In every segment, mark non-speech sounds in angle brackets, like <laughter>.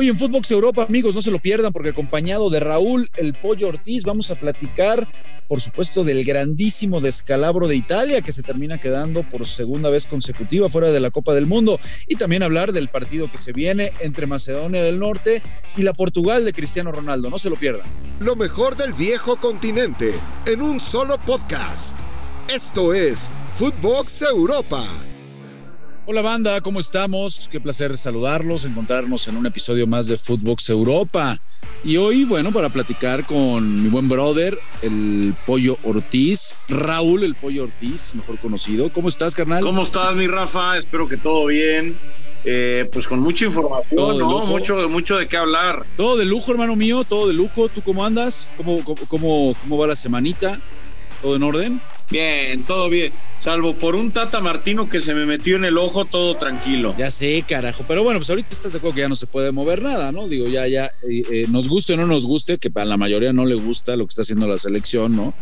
Hoy en Footbox Europa, amigos, no se lo pierdan porque acompañado de Raúl El Pollo Ortiz vamos a platicar, por supuesto, del grandísimo descalabro de Italia que se termina quedando por segunda vez consecutiva fuera de la Copa del Mundo y también hablar del partido que se viene entre Macedonia del Norte y la Portugal de Cristiano Ronaldo. No se lo pierdan. Lo mejor del viejo continente en un solo podcast. Esto es Footbox Europa. Hola banda, ¿cómo estamos? Qué placer saludarlos, encontrarnos en un episodio más de Footbox Europa. Y hoy, bueno, para platicar con mi buen brother, el Pollo Ortiz, Raúl el Pollo Ortiz, mejor conocido. ¿Cómo estás, carnal? ¿Cómo estás, mi Rafa? Espero que todo bien. Eh, pues con mucha información, ¿no? Mucho, mucho de qué hablar. Todo de lujo, hermano mío, todo de lujo. ¿Tú cómo andas? ¿Cómo, cómo, cómo va la semanita? ¿Todo en orden? Bien, todo bien. Salvo por un Tata Martino que se me metió en el ojo, todo tranquilo. Ya sé, carajo. Pero bueno, pues ahorita estás de acuerdo que ya no se puede mover nada, ¿no? Digo, ya, ya, eh, eh, nos guste o no nos guste, que a la mayoría no le gusta lo que está haciendo la selección, ¿no?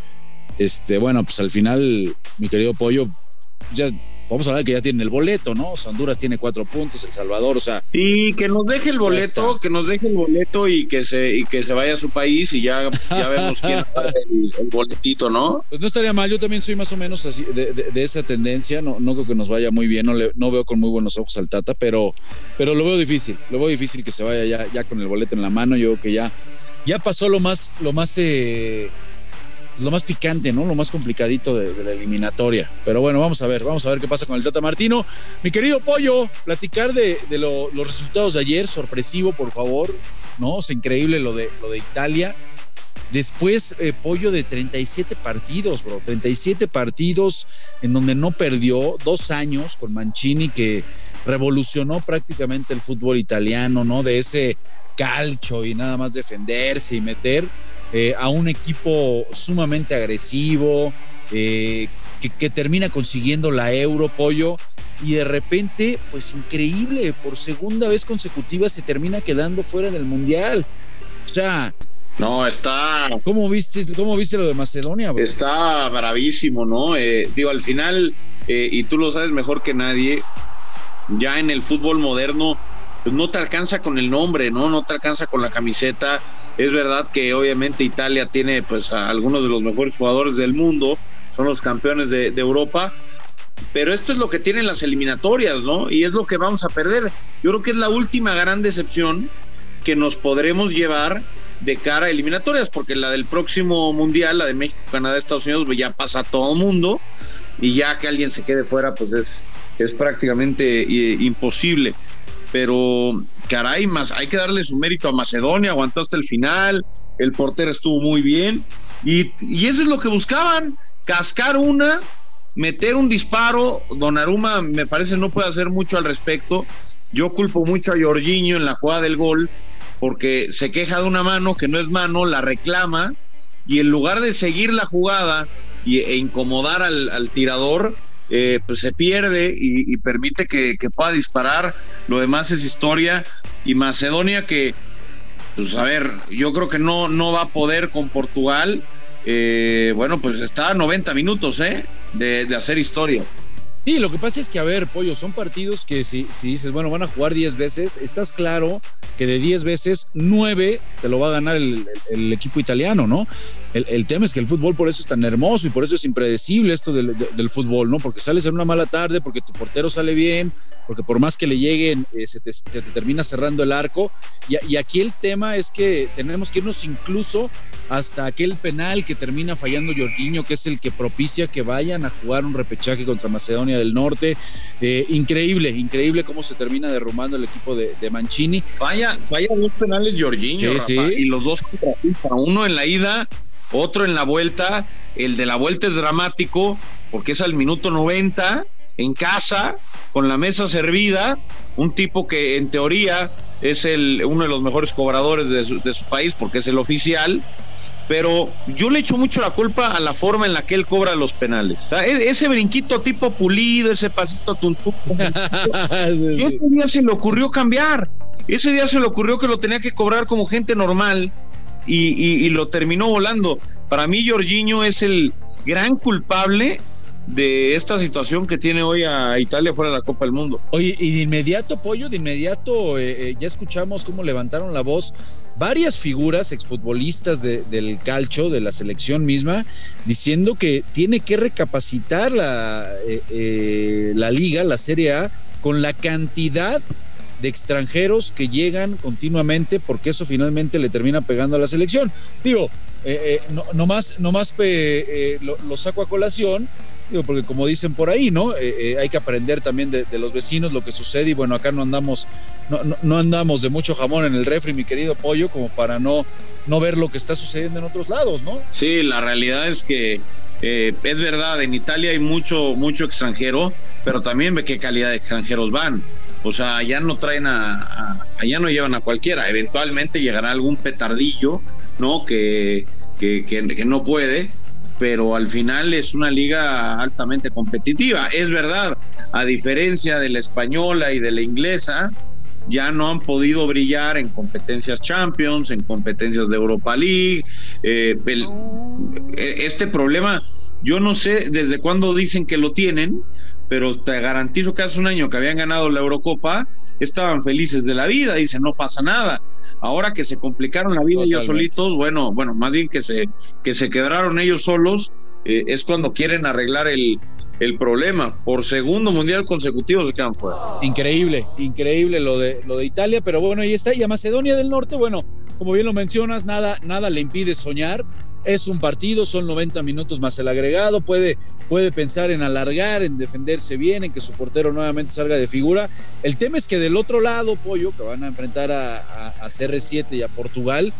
Este, bueno, pues al final, mi querido Pollo, ya vamos a hablar que ya tiene el boleto, ¿no? Honduras tiene cuatro puntos, El Salvador, o sea. Y que nos deje el boleto, que nos deje el boleto y que se, y que se vaya a su país y ya, ya vemos quién el, el, boletito, ¿no? Pues no estaría mal, yo también soy más o menos así, de, de, esa tendencia, no, no creo que nos vaya muy bien, no, le, no veo con muy buenos ojos al Tata, pero, pero lo veo difícil, lo veo difícil que se vaya ya, ya con el boleto en la mano, yo creo que ya, ya pasó lo más, lo más eh, lo más picante, ¿no? Lo más complicadito de, la eliminatoria. Pero bueno, vamos a ver, vamos a ver qué pasa con el Tata Martino. Mi querido Pollo, platicar de, los resultados de ayer, sorpresivo, por favor, ¿no? Es increíble lo de, lo de Italia. Después, eh, Pollo de 37 partidos, bro. 37 partidos en donde no perdió, dos años con Mancini que revolucionó prácticamente el fútbol italiano, ¿no? De ese calcho y nada más defenderse y meter eh, a un equipo sumamente agresivo, eh, que, termina consiguiendo la Euro, Pollo, y de repente, pues increíble, por segunda vez consecutiva se termina quedando fuera del Mundial. O sea... No, está... ¿Cómo viste, cómo viste lo de Macedonia? Está bravísimo, ¿no? Eh, digo, al final, y tú lo sabes mejor que nadie, ya en el fútbol moderno, pues no te alcanza con el nombre, ¿no? No te alcanza con la camiseta es verdad que obviamente Italia tiene pues a algunos de los mejores jugadores del mundo, son los campeones de, Europa, pero esto es lo que tienen las eliminatorias, ¿no? Y es lo que vamos a perder. Yo creo que es la última gran decepción que nos podremos llevar de cara a eliminatorias, porque la del próximo mundial, la de México, Canadá, Estados Unidos, pues ya pasa a todo mundo y ya que alguien se quede fuera, pues es, es prácticamente eh, imposible. Pero caray, más, hay que darle su mérito a Macedonia, aguantó hasta el final, el portero estuvo muy bien, y, eso es lo que buscaban, cascar una, meter un disparo, Donnarumma me parece no puede hacer mucho al respecto, yo culpo mucho a Jorginho en la jugada del gol, porque se queja de una mano que no es mano, la reclama, y en lugar de seguir la jugada e incomodar al tirador, eh, pues se pierde y, permite que, pueda disparar. Lo demás es historia. Y Macedonia que, pues a ver, yo creo que no, no va a poder con Portugal. Eh, bueno, pues está a 90 minutos ¿eh? de, de hacer historia. Sí, lo que pasa es que, a ver, Pollo, son partidos que si, si dices, bueno, van a jugar 10 veces, estás claro que de 10 veces, 9 te lo va a ganar el, equipo italiano, ¿no? El, tema es que el fútbol por eso es tan hermoso y por eso es impredecible esto del, fútbol, ¿no? Porque sales en una mala tarde, porque tu portero sale bien, porque por más que le lleguen, eh, se, te, termina cerrando el arco. Y, y, aquí el tema es que tenemos que irnos incluso hasta aquel penal que termina fallando Jorginho, que es el que propicia que vayan a jugar un repechaje contra Macedonia del Norte. Eh, increíble, increíble cómo se termina derrumbando el equipo de, Mancini. Falla, falla dos penales Jorginho, y los dos contra uno en la ida, otro en la vuelta. El de la vuelta es dramático porque es al minuto 90 en casa, con la mesa servida, un tipo que en teoría es el, uno de los mejores cobradores de su, de su país porque es el oficial, pero yo le echo mucho la culpa a la forma en la que él cobra los penales. E-, ese brinquito tipo pulido, ese pasito tuntú. <laughs> ese día se le ocurrió cambiar. Ese día se le ocurrió que lo tenía que cobrar como gente normal y, lo terminó volando. Para mí, Jorginho es el gran culpable de esta situación que tiene hoy a Italia fuera de la Copa del Mundo. Oye, y de inmediato, Pollo, de inmediato eh, eh, ya escuchamos cómo levantaron la voz varias figuras exfutbolistas del calcho, de la selección misma, diciendo que tiene que recapacitar la, eh, la liga, la Serie A, con la cantidad de extranjeros que llegan continuamente, porque eso finalmente le termina pegando a la selección. Digo, no, más, no más lo saco a colación Porque como dicen por ahí, ¿no? Eh, eh, hay que aprender también de, los vecinos lo que sucede y bueno, acá no andamos, no, no, andamos de mucho jamón en el refri, mi querido pollo, como para no, no ver lo que está sucediendo en otros lados, ¿no? Sí, la realidad es que eh, es verdad, en Italia hay mucho, mucho extranjero, pero también ve qué calidad de extranjeros van. O sea, ya no traen a, allá no llevan a cualquiera. Eventualmente llegará algún petardillo, ¿no? Que, que, que no puede, pero al final es una liga altamente competitiva. Es verdad, a diferencia de la española y de la inglesa, ya no han podido brillar en competencias Champions, en competencias de Europa League. Eh, e, este problema, yo no sé desde cuándo dicen que lo tienen, pero te garantizo que hace un año que habían ganado la Eurocopa, estaban felices de la vida, dicen, no pasa nada. Ahora que se complicaron la vida ellos solitos, bueno, bueno, más bien que se, que se quebraron ellos solos, eh, es cuando quieren arreglar el, el problema. Por segundo mundial consecutivo se quedan fuera. Increíble, increíble lo de, lo de Italia, pero bueno, ahí está. Y a Macedonia del Norte, bueno, como bien lo mencionas, nada, nada le impide soñar es un partido, son 90 minutos más el agregado, puede, puede pensar en alargar, en defenderse bien, en que su portero nuevamente salga de figura. El tema es que del otro lado, Pollo, que van a enfrentar a, CR7 y a Portugal,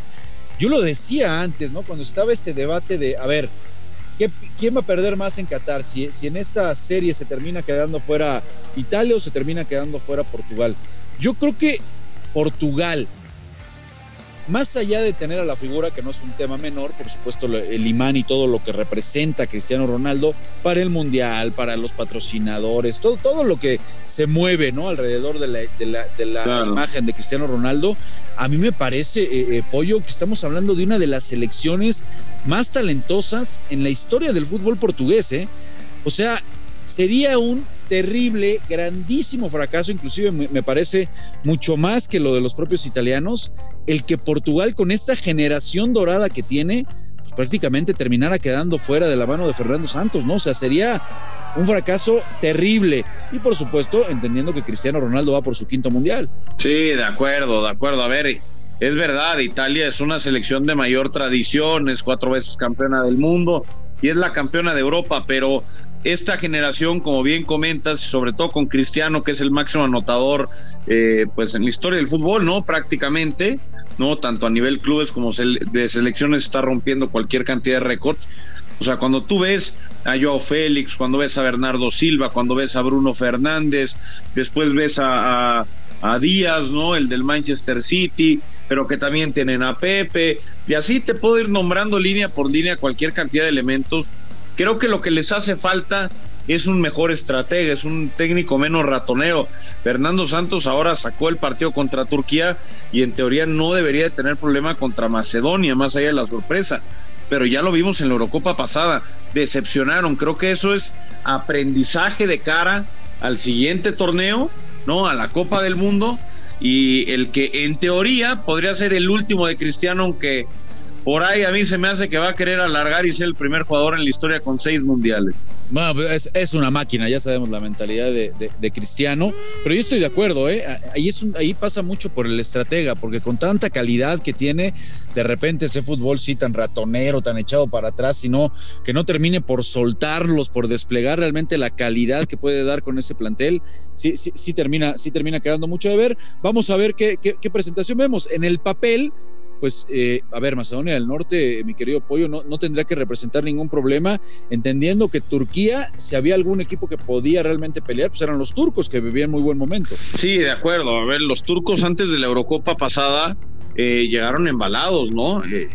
yo lo decía antes, ¿no? Cuando estaba este debate de, a ver, ¿quién va a perder más en Qatar? Si, si en esta serie se termina quedando fuera Italia o se termina quedando fuera Portugal. Yo creo que Portugal, más allá de tener a la figura, que no es un tema menor, por supuesto, el imán y todo lo que representa Cristiano Ronaldo para el Mundial, para los patrocinadores, todo, todo lo que se mueve ¿no? alrededor de la, imagen de Cristiano Ronaldo, a mí me parece, eh, eh, Pollo, que estamos hablando de una de las selecciones más talentosas en la historia del fútbol portugués. ¿eh? O sea, sería un terrible, grandísimo fracaso, inclusive me parece mucho más que lo de los propios italianos, el que Portugal con esta generación dorada que tiene, pues prácticamente terminara quedando fuera de la mano de Fernando Santos, ¿no? O sea, sería un fracaso terrible. Y por supuesto, entendiendo que Cristiano Ronaldo va por su quinto mundial. Sí, de acuerdo, de acuerdo. A ver, es verdad, Italia es una selección de mayor tradición, es cuatro veces campeona del mundo y es la campeona de Europa, pero esta generación, como bien comentas, sobre todo con Cristiano, que es el máximo anotador, eh, pues en la historia del fútbol, ¿no? Prácticamente, ¿no? Tanto a nivel clubes como de selecciones está rompiendo cualquier cantidad de récords. O sea, cuando tú ves a Joao Félix, cuando ves a Bernardo Silva, cuando ves a Bruno Fernández, después ves a, a, a Díaz, ¿no? El del Manchester City, pero que también tienen a Pepe, y así te puedo ir nombrando línea por línea cualquier cantidad de elementos Creo que lo que les hace falta es un mejor estratega, es un técnico menos ratonero. Fernando Santos ahora sacó el partido contra Turquía y en teoría no debería de tener problema contra Macedonia, más allá de la sorpresa. Pero ya lo vimos en la Eurocopa pasada, decepcionaron. Creo que eso es aprendizaje de cara al siguiente torneo, ¿no? A la Copa del Mundo. Y el que en teoría podría ser el último de Cristiano, aunque por ahí a mí se me hace que va a querer alargar y ser el primer jugador en la historia con seis mundiales. Bueno, pues, es, una máquina, ya sabemos la mentalidad de, Cristiano, pero yo estoy de acuerdo, ¿eh? ahí, pasa mucho por el estratega, porque con tanta calidad que tiene, de repente ese fútbol sí tan ratonero, tan echado para atrás, sino que no termine por soltarlos, por desplegar realmente la calidad que puede dar con ese plantel, sí, sí, sí termina, sí termina quedando mucho de ver. Vamos a ver qué, qué presentación vemos. En el papel, pues, eh, a ver, Macedonia del Norte, mi querido Pollo, no, no tendría que representar ningún problema, entendiendo que Turquía, si había algún equipo que podía realmente pelear, pues eran los turcos que vivían muy buen momento. Sí, de acuerdo. A ver, los turcos antes de la Eurocopa pasada eh, llegaron embalados, ¿no? Eh,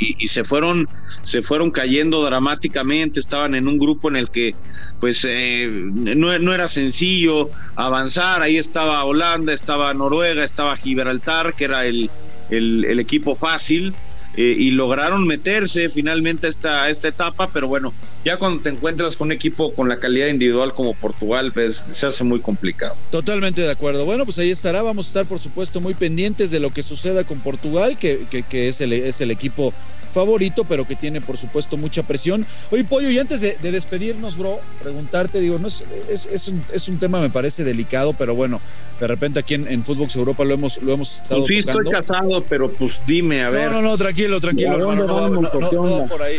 y, se fueron se fueron cayendo dramáticamente estaban en un grupo en el que pues no, no, era sencillo avanzar ahí estaba Holanda estaba Noruega estaba Gibraltar que era el, el, equipo fácil, eh, y lograron meterse finalmente a esta, esta etapa, pero bueno, ya cuando te encuentras con un equipo con la calidad individual como Portugal, pues se hace muy complicado. Totalmente de acuerdo. Bueno, pues ahí estará. Vamos a estar, por supuesto, muy pendientes de lo que suceda con Portugal, que, que, es, el, es el equipo favorito, pero que tiene, por supuesto, mucha presión. Oye, Pollo, y antes de, despedirnos, bro, preguntarte, digo, no es, es, un, es, un, tema, me parece delicado, pero bueno, de repente aquí en, en Footbox Europa lo hemos, lo hemos estado. Pues sí, estoy casado, pero pues dime, a ver. No, no, no, tranquilo, tranquilo, hermano, no, no, por ahí.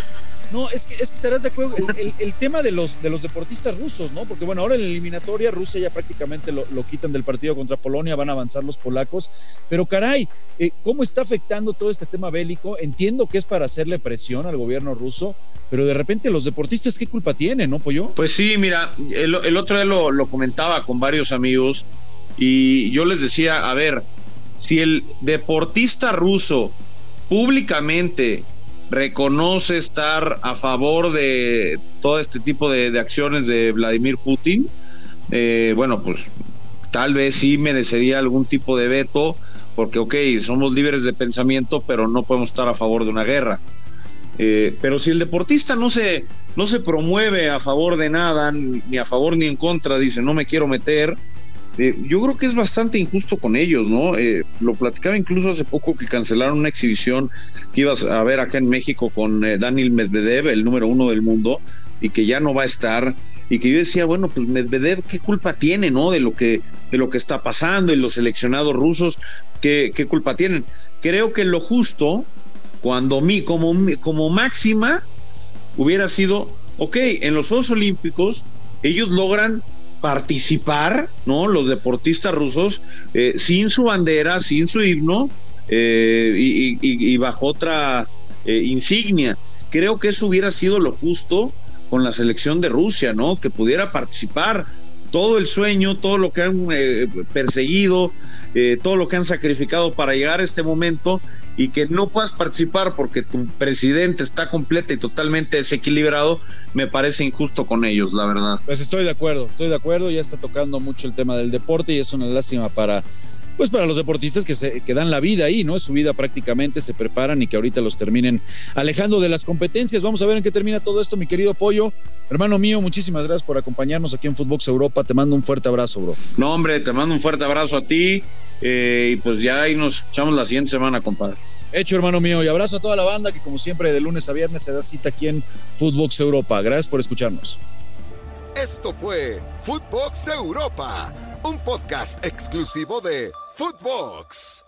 No, es que, es que estarás de acuerdo. El, tema de los, de los deportistas rusos, ¿no? Porque bueno, ahora en la eliminatoria Rusia ya prácticamente lo, quitan del partido contra Polonia, van a avanzar los polacos. Pero caray, eh, ¿cómo está afectando todo este tema bélico? Entiendo que es para hacerle presión al gobierno ruso, pero de repente los deportistas, ¿qué culpa tienen, no, Pollo? Pues sí, mira, el, el otro día lo, lo comentaba con varios amigos y yo les decía, a ver, si el deportista ruso públicamente reconoce estar a favor de todo este tipo de, acciones de Vladimir Putin, eh, bueno, pues tal vez sí merecería algún tipo de veto, porque ok, somos libres de pensamiento, pero no podemos estar a favor de una guerra. Eh, pero si el deportista no se, no se promueve a favor de nada, ni a favor ni en contra, dice no me quiero meter, eh, yo creo que es bastante injusto con ellos, ¿no? Eh, lo platicaba incluso hace poco que cancelaron una exhibición que ibas a ver acá en México con eh, Daniel Medvedev, el número uno del mundo, y que ya no va a estar. Y que yo decía, bueno, pues Medvedev, ¿qué culpa tiene, no? De lo que, de lo que está pasando y los seleccionados rusos, ¿qué, culpa tienen? Creo que lo justo, cuando mi, como, como máxima, hubiera sido, ok, en los Juegos Olímpicos, ellos logran participar, ¿no? Los deportistas rusos eh, sin su bandera, sin su himno eh, y, bajo otra eh, insignia. Creo que eso hubiera sido lo justo con la selección de Rusia, ¿no? Que pudiera participar todo el sueño, todo lo que han perseguido, todo lo que han sacrificado para llegar a este momento y que no puedas participar porque tu presidente está completo y totalmente desequilibrado, me parece injusto con ellos, la verdad. Pues estoy de acuerdo, estoy de acuerdo, ya está tocando mucho el tema del deporte y es una lástima para pues para los deportistas que se que dan la vida ahí, ¿no? Es su vida prácticamente, se preparan y que ahorita los terminen alejando de las competencias. Vamos a ver en qué termina todo esto, mi querido Pollo. Hermano mío, muchísimas gracias por acompañarnos aquí en Footbox Europa. Te mando un fuerte abrazo, bro. No, hombre, te mando un fuerte abrazo a ti eh, y pues ya ahí nos echamos la siguiente semana, compadre. Hecho, hermano mío, y abrazo a toda la banda que como siempre de lunes a viernes se da cita aquí en Footbox Europa. Gracias por escucharnos. Esto fue Footbox Europa, un podcast exclusivo de Footbox.